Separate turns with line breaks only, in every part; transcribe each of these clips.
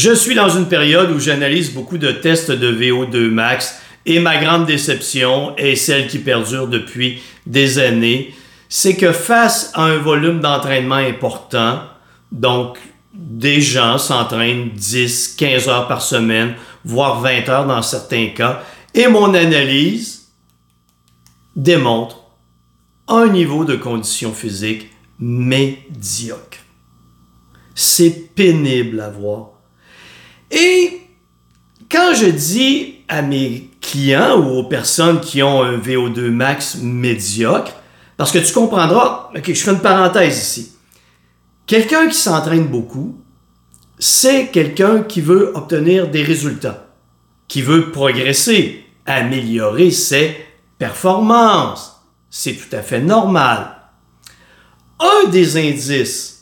Je suis dans une période où j'analyse beaucoup de tests de VO2 max et ma grande déception est celle qui perdure depuis des années, c'est que face à un volume d'entraînement important, donc des gens s'entraînent 10, 15 heures par semaine, voire 20 heures dans certains cas, et mon analyse démontre un niveau de condition physique médiocre. C'est pénible à voir. Et quand je dis à mes clients ou aux personnes qui ont un VO2 max médiocre, parce que tu comprendras, ok, je fais une parenthèse ici. Quelqu'un qui s'entraîne beaucoup, c'est quelqu'un qui veut obtenir des résultats, qui veut progresser, améliorer ses performances. C'est tout à fait normal. Un des indices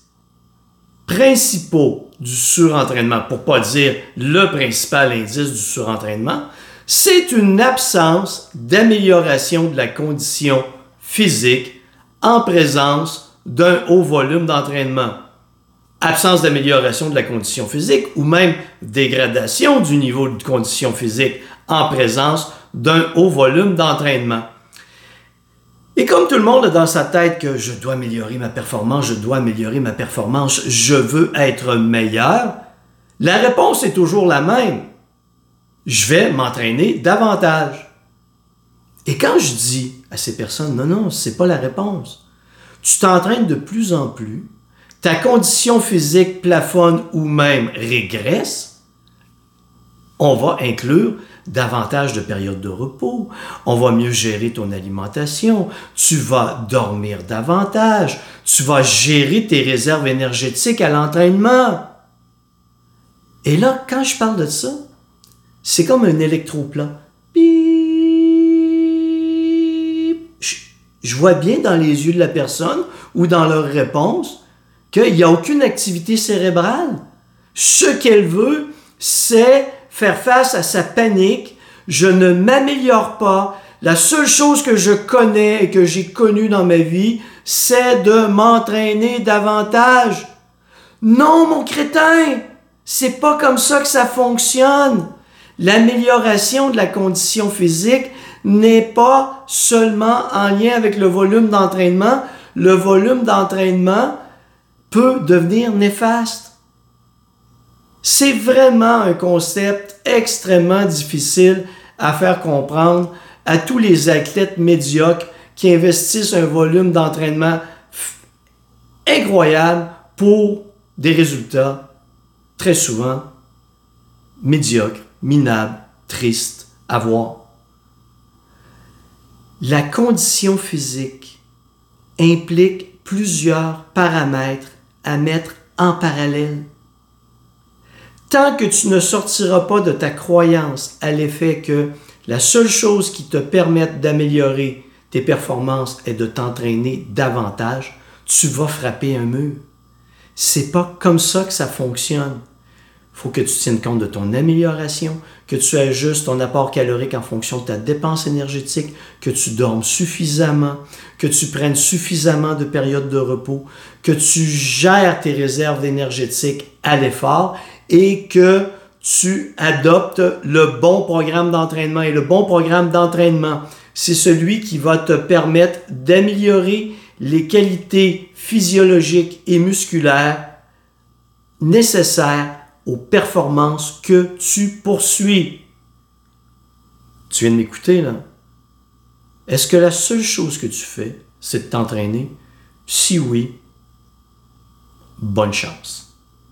principaux du surentraînement, pour pas dire le principal indice du surentraînement, c'est une absence d'amélioration de la condition physique en présence d'un haut volume d'entraînement. Absence d'amélioration de la condition physique ou même dégradation du niveau de condition physique en présence d'un haut volume d'entraînement. Et comme tout le monde a dans sa tête que je dois améliorer ma performance, je dois améliorer ma performance, je veux être meilleur, la réponse est toujours la même. Je vais m'entraîner davantage. Et quand je dis à ces personnes, non, non, c'est pas la réponse. Tu t'entraînes de plus en plus, ta condition physique plafonne ou même régresse, on va inclure davantage de périodes de repos, on va mieux gérer ton alimentation, tu vas dormir davantage, tu vas gérer tes réserves énergétiques à l'entraînement. Et là, quand je parle de ça, c'est comme un électroplan. Je vois bien dans les yeux de la personne ou dans leur réponse qu'il n'y a aucune activité cérébrale. Ce qu'elle veut, c'est faire face à sa panique. Je ne m'améliore pas. La seule chose que je connais et que j'ai connue dans ma vie, c'est de m'entraîner davantage. Non, mon crétin, c'est pas comme ça que ça fonctionne. L'amélioration de la condition physique n'est pas seulement en lien avec le volume d'entraînement. Le volume d'entraînement peut devenir néfaste. C'est vraiment un concept extrêmement difficile à faire comprendre à tous les athlètes médiocres qui investissent un volume d'entraînement incroyable pour des résultats très souvent médiocres, minables, tristes à voir. La condition physique implique plusieurs paramètres à mettre en parallèle Tant que tu ne sortiras pas de ta croyance à l'effet que la seule chose qui te permette d'améliorer tes performances est de t'entraîner davantage, tu vas frapper un mur. C'est pas comme ça que ça fonctionne. Faut que tu tiennes compte de ton amélioration, que tu ajustes ton apport calorique en fonction de ta dépense énergétique, que tu dormes suffisamment, que tu prennes suffisamment de périodes de repos, que tu gères tes réserves énergétiques à l'effort et que tu adoptes le bon programme d'entraînement. Et le bon programme d'entraînement, c'est celui qui va te permettre d'améliorer les qualités physiologiques et musculaires nécessaires aux performances que tu poursuis. Tu viens de m'écouter là? Est-ce que la seule chose que tu fais, c'est de t'entraîner? Si oui, bonne chance.